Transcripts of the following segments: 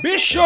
bicho!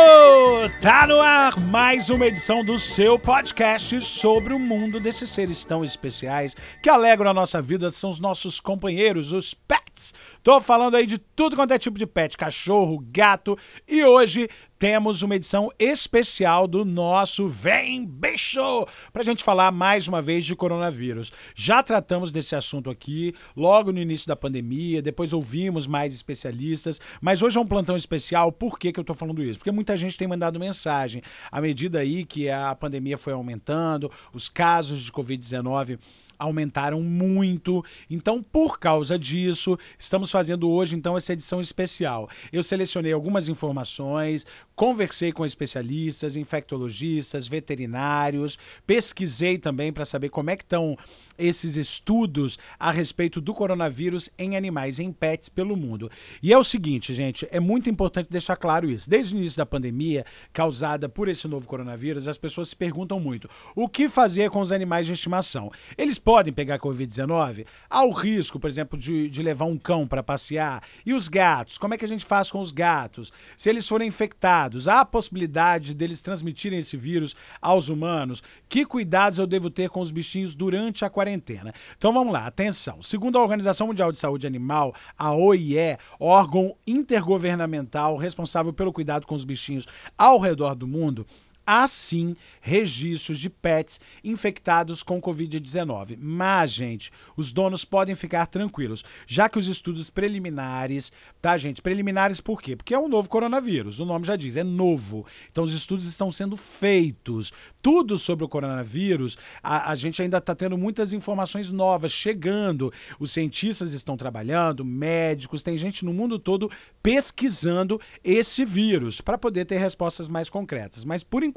Tá no ar mais uma edição do seu podcast sobre o mundo desses seres tão especiais que alegram a nossa vida, são os nossos companheiros, os pets. Tô falando aí de tudo quanto é tipo de pet, cachorro, gato, e hoje temos uma edição especial do nosso Vem Bicho! Pra gente falar mais uma vez de coronavírus. Já tratamos desse assunto aqui logo no início da pandemia, depois ouvimos mais especialistas, mas hoje é um plantão especial. Por que, que eu tô falando isso? Porque muita gente tem mandado mensagem. À medida aí que a pandemia foi aumentando, os casos de Covid-19 aumentaram muito. Então, por causa disso, estamos fazendo hoje então essa edição especial. Eu selecionei algumas informações, conversei com especialistas, infectologistas, veterinários, pesquisei também para saber como é que estão esses estudos a respeito do coronavírus em animais, em pets pelo mundo. E é o seguinte, gente, é muito importante deixar claro isso. Desde o início da pandemia causada por esse novo coronavírus, as pessoas se perguntam muito: o que fazer com os animais de estimação? Eles podem pegar Covid-19? Há o risco, por exemplo, de, de levar um cão para passear? E os gatos? Como é que a gente faz com os gatos? Se eles forem infectados, há a possibilidade deles transmitirem esse vírus aos humanos? Que cuidados eu devo ter com os bichinhos durante a quarentena? Então vamos lá, atenção. Segundo a Organização Mundial de Saúde Animal, a OIE, órgão intergovernamental responsável pelo cuidado com os bichinhos ao redor do mundo, há sim registros de pets infectados com Covid-19. Mas, gente, os donos podem ficar tranquilos, já que os estudos preliminares, tá, gente? Preliminares por quê? Porque é um novo coronavírus, o nome já diz, é novo. Então, os estudos estão sendo feitos. Tudo sobre o coronavírus, a, a gente ainda está tendo muitas informações novas chegando. Os cientistas estão trabalhando, médicos, tem gente no mundo todo pesquisando esse vírus para poder ter respostas mais concretas. Mas, por enquanto,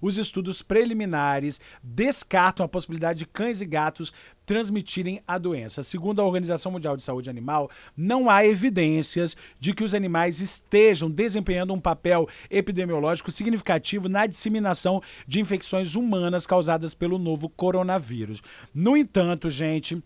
os estudos preliminares descartam a possibilidade de cães e gatos transmitirem a doença. Segundo a Organização Mundial de Saúde Animal, não há evidências de que os animais estejam desempenhando um papel epidemiológico significativo na disseminação de infecções humanas causadas pelo novo coronavírus. No entanto, gente,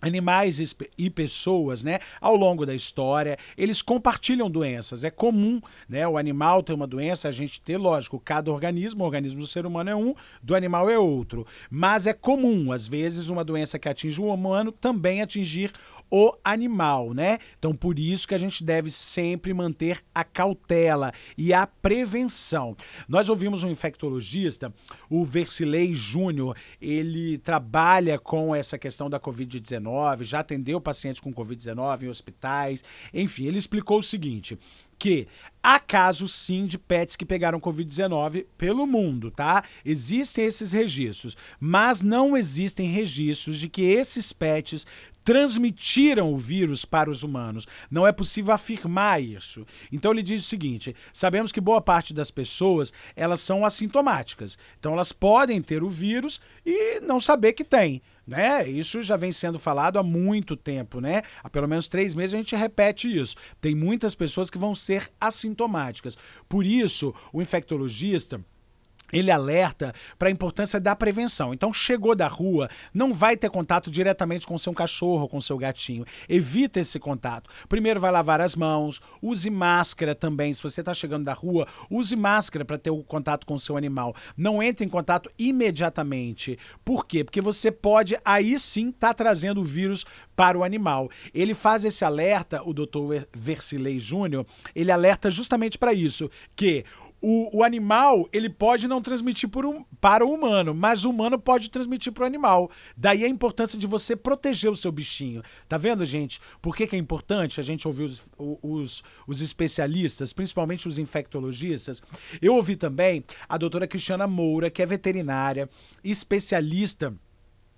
animais e pessoas, né, ao longo da história, eles compartilham doenças. É comum, né, o animal ter uma doença, a gente ter, lógico, cada organismo, o organismo do ser humano é um, do animal é outro. Mas é comum, às vezes, uma doença que atinge o humano também atingir o animal, né? Então, por isso que a gente deve sempre manter a cautela e a prevenção. Nós ouvimos um infectologista, o Versilei Júnior, ele trabalha com essa questão da Covid-19, já atendeu pacientes com Covid-19 em hospitais, enfim, ele explicou o seguinte: que há casos sim de pets que pegaram Covid-19 pelo mundo, tá? Existem esses registros, mas não existem registros de que esses pets transmitiram o vírus para os humanos. Não é possível afirmar isso. Então ele diz o seguinte: sabemos que boa parte das pessoas elas são assintomáticas. Então elas podem ter o vírus e não saber que tem né? Isso já vem sendo falado há muito tempo, né? Há pelo menos três meses a gente repete isso. Tem muitas pessoas que vão ser assintomáticas. Por isso, o infectologista ele alerta para a importância da prevenção. Então, chegou da rua, não vai ter contato diretamente com seu cachorro, com seu gatinho. Evita esse contato. Primeiro vai lavar as mãos, use máscara também. Se você está chegando da rua, use máscara para ter o contato com seu animal. Não entre em contato imediatamente. Por quê? Porque você pode aí sim estar tá trazendo o vírus para o animal. Ele faz esse alerta, o Dr. Versilei Júnior, ele alerta justamente para isso, que o, o animal ele pode não transmitir um, para o humano, mas o humano pode transmitir para o animal. Daí a importância de você proteger o seu bichinho. Tá vendo, gente? Por que, que é importante a gente ouvir os, os, os especialistas, principalmente os infectologistas? Eu ouvi também a doutora Cristiana Moura, que é veterinária, especialista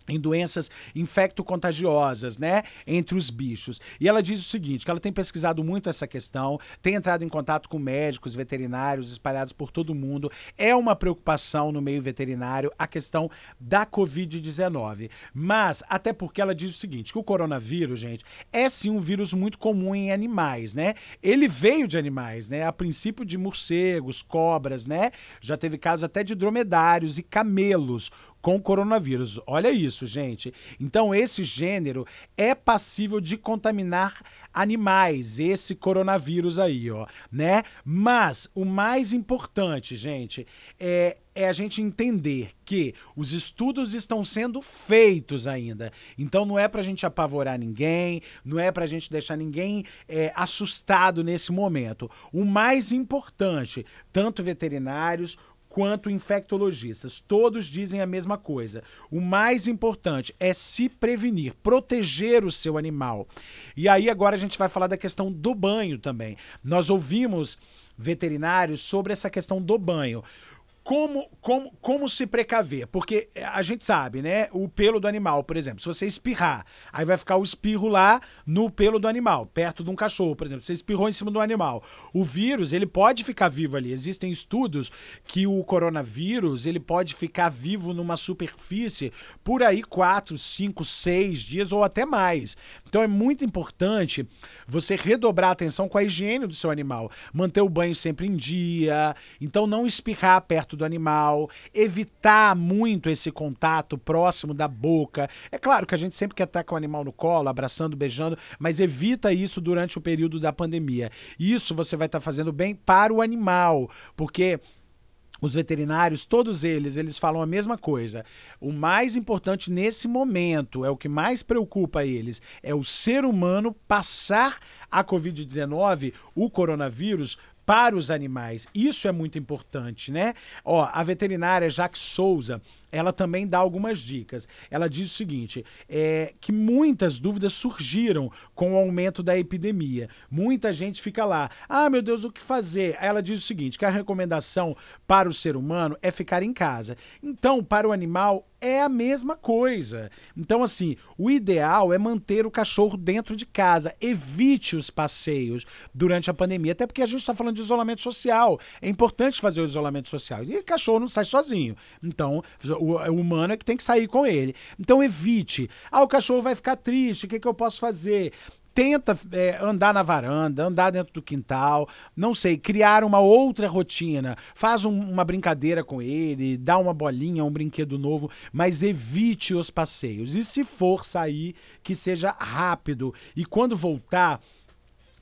em doenças infecto-contagiosas, né, entre os bichos. E ela diz o seguinte, que ela tem pesquisado muito essa questão, tem entrado em contato com médicos, veterinários espalhados por todo o mundo. É uma preocupação no meio veterinário a questão da COVID-19. Mas até porque ela diz o seguinte, que o coronavírus, gente, é sim um vírus muito comum em animais, né? Ele veio de animais, né? A princípio de morcegos, cobras, né? Já teve casos até de dromedários e camelos com coronavírus. Olha isso, gente. Então, esse gênero é passível de contaminar animais, esse coronavírus aí, ó, né? Mas o mais importante, gente, é, é a gente entender que os estudos estão sendo feitos ainda. Então não é para a gente apavorar ninguém, não é para a gente deixar ninguém é, assustado nesse momento. O mais importante, tanto veterinários quanto infectologistas. Todos dizem a mesma coisa. O mais importante é se prevenir, proteger o seu animal. E aí agora a gente vai falar da questão do banho também. Nós ouvimos veterinários sobre essa questão do banho como, como, como se precaver? Porque a gente sabe, né? O pelo do animal, por exemplo, se você espirrar, aí vai ficar o espirro lá no pelo do animal, perto de um cachorro, por exemplo. Você espirrou em cima do animal. O vírus, ele pode ficar vivo ali. Existem estudos que o coronavírus, ele pode ficar vivo numa superfície por aí 4, 5, 6 dias ou até mais. Então é muito importante você redobrar a atenção com a higiene do seu animal, manter o banho sempre em dia, então não espirrar perto perto do animal, evitar muito esse contato próximo da boca. É claro que a gente sempre quer estar com o animal no colo, abraçando, beijando, mas evita isso durante o período da pandemia. Isso você vai estar fazendo bem para o animal, porque os veterinários, todos eles, eles falam a mesma coisa. O mais importante nesse momento, é o que mais preocupa eles, é o ser humano passar a Covid-19, o coronavírus, para os animais. Isso é muito importante, né? Ó, a veterinária Jaque Souza, ela também dá algumas dicas. Ela diz o seguinte: é que muitas dúvidas surgiram com o aumento da epidemia. Muita gente fica lá, ah, meu Deus, o que fazer? Ela diz o seguinte: que a recomendação para o ser humano é ficar em casa. Então, para o animal, é a mesma coisa. Então, assim, o ideal é manter o cachorro dentro de casa. Evite os passeios durante a pandemia, até porque a gente está falando de isolamento social. É importante fazer o isolamento social. E o cachorro não sai sozinho. Então, o, humano é que tem que sair com ele. Então, evite. Ah, o cachorro vai ficar triste, o que, que eu posso fazer? Tenta é, andar na varanda, andar dentro do quintal, não sei, criar uma outra rotina, faz um, uma brincadeira com ele, dá uma bolinha, um brinquedo novo, mas evite os passeios. E se for sair, que seja rápido. E quando voltar,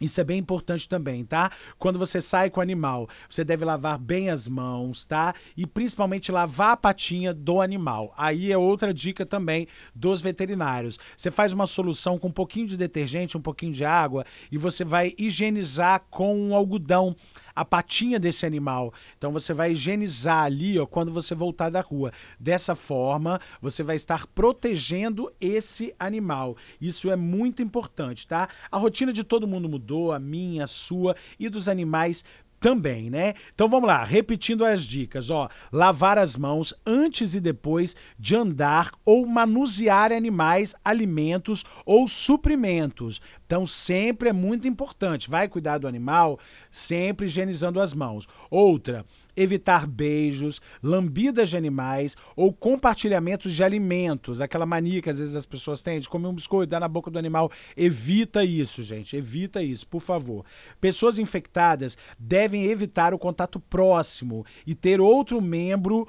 isso é bem importante também, tá? Quando você sai com o animal, você deve lavar bem as mãos, tá? E principalmente lavar a patinha do animal. Aí é outra dica também dos veterinários. Você faz uma solução com um pouquinho de detergente, um pouquinho de água e você vai higienizar com um algodão a patinha desse animal. Então você vai higienizar ali, ó, quando você voltar da rua. Dessa forma, você vai estar protegendo esse animal. Isso é muito importante, tá? A rotina de todo mundo mudou, a minha, a sua e dos animais também, né? Então vamos lá, repetindo as dicas, ó, lavar as mãos antes e depois de andar ou manusear animais, alimentos ou suprimentos. Então sempre é muito importante, vai cuidar do animal, sempre higienizando as mãos. Outra, evitar beijos, lambidas de animais ou compartilhamentos de alimentos. Aquela mania que às vezes as pessoas têm de comer um biscoito, dar na boca do animal. Evita isso, gente. Evita isso, por favor. Pessoas infectadas devem evitar o contato próximo e ter outro membro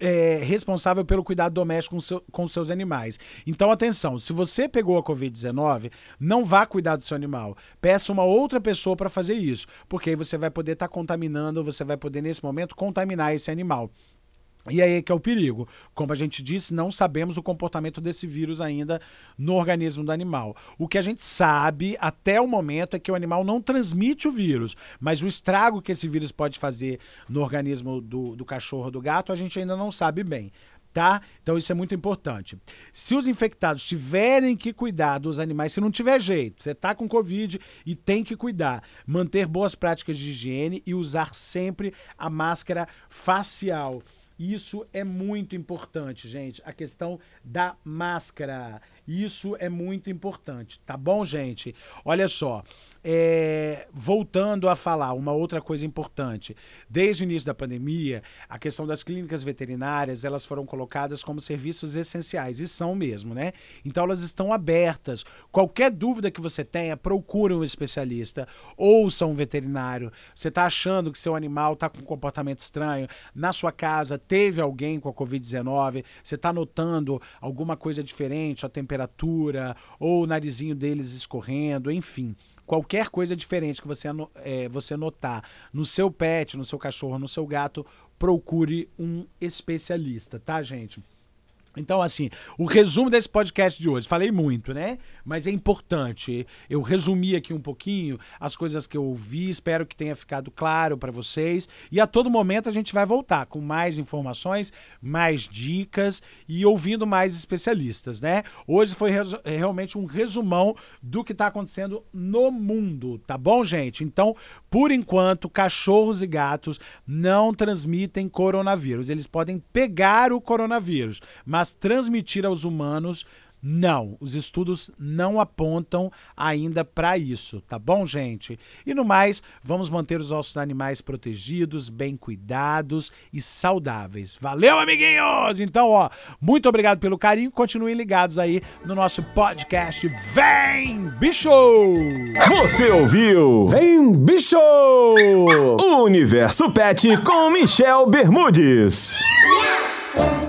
é, responsável pelo cuidado doméstico com, seu, com seus animais. Então, atenção, se você pegou a Covid-19, não vá cuidar do seu animal. Peça uma outra pessoa para fazer isso, porque aí você vai poder estar tá contaminando, você vai poder, nesse momento, contaminar esse animal. E aí é que é o perigo. Como a gente disse, não sabemos o comportamento desse vírus ainda no organismo do animal. O que a gente sabe até o momento é que o animal não transmite o vírus, mas o estrago que esse vírus pode fazer no organismo do, do cachorro do gato, a gente ainda não sabe bem. Tá? Então isso é muito importante. Se os infectados tiverem que cuidar dos animais, se não tiver jeito, você está com Covid e tem que cuidar, manter boas práticas de higiene e usar sempre a máscara facial Isso é muito importante, gente. A questão da máscara. Isso é muito importante, tá bom, gente? Olha só. É, voltando a falar, uma outra coisa importante. Desde o início da pandemia, a questão das clínicas veterinárias, elas foram colocadas como serviços essenciais, e são mesmo, né? Então elas estão abertas. Qualquer dúvida que você tenha, procure um especialista, ouça um veterinário. Você está achando que seu animal está com um comportamento estranho, na sua casa teve alguém com a Covid-19, você está notando alguma coisa diferente, a temperatura, ou o narizinho deles escorrendo, enfim qualquer coisa diferente que você, é, você notar no seu pet, no seu cachorro, no seu gato, procure um especialista, tá, gente? Então, assim, o resumo desse podcast de hoje, falei muito, né? Mas é importante. Eu resumi aqui um pouquinho as coisas que eu ouvi, espero que tenha ficado claro para vocês. E a todo momento a gente vai voltar com mais informações, mais dicas e ouvindo mais especialistas, né? Hoje foi realmente um resumão do que está acontecendo no mundo, tá bom, gente? Então, por enquanto, cachorros e gatos não transmitem coronavírus. Eles podem pegar o coronavírus, mas transmitir aos humanos não, os estudos não apontam ainda para isso, tá bom, gente? E no mais, vamos manter os nossos animais protegidos, bem cuidados e saudáveis. Valeu, amiguinhos! Então, ó, muito obrigado pelo carinho. Continuem ligados aí no nosso podcast Vem Bicho! Você ouviu? Vem Bicho! O Universo Pet com Michel Bermudes. Yeah!